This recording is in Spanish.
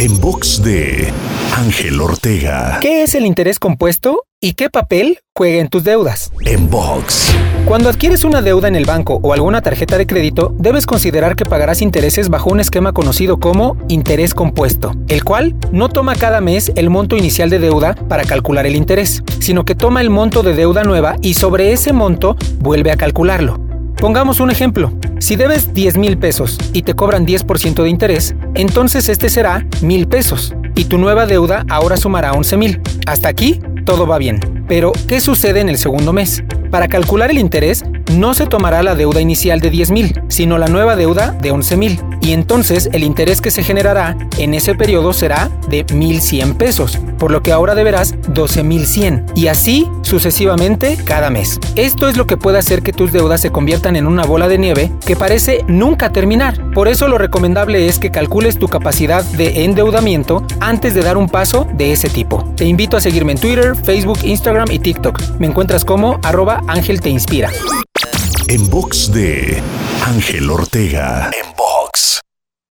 En box de Ángel Ortega. ¿Qué es el interés compuesto y qué papel juega en tus deudas? En box. Cuando adquieres una deuda en el banco o alguna tarjeta de crédito, debes considerar que pagarás intereses bajo un esquema conocido como interés compuesto, el cual no toma cada mes el monto inicial de deuda para calcular el interés, sino que toma el monto de deuda nueva y sobre ese monto vuelve a calcularlo. Pongamos un ejemplo. Si debes 10 mil pesos y te cobran 10% de interés, entonces este será mil pesos y tu nueva deuda ahora sumará 11 mil. Hasta aquí todo va bien. Pero, ¿qué sucede en el segundo mes? Para calcular el interés, no se tomará la deuda inicial de 10 mil, sino la nueva deuda de 11 mil. Y entonces el interés que se generará en ese periodo será de 1.100 pesos, por lo que ahora deberás 12.100. Y así sucesivamente cada mes. Esto es lo que puede hacer que tus deudas se conviertan en una bola de nieve que parece nunca terminar. Por eso lo recomendable es que calcules tu capacidad de endeudamiento antes de dar un paso de ese tipo. Te invito a seguirme en Twitter, Facebook, Instagram y TikTok. Me encuentras como arroba Ángel Te Inspira. En box de Ángel Ortega. En box.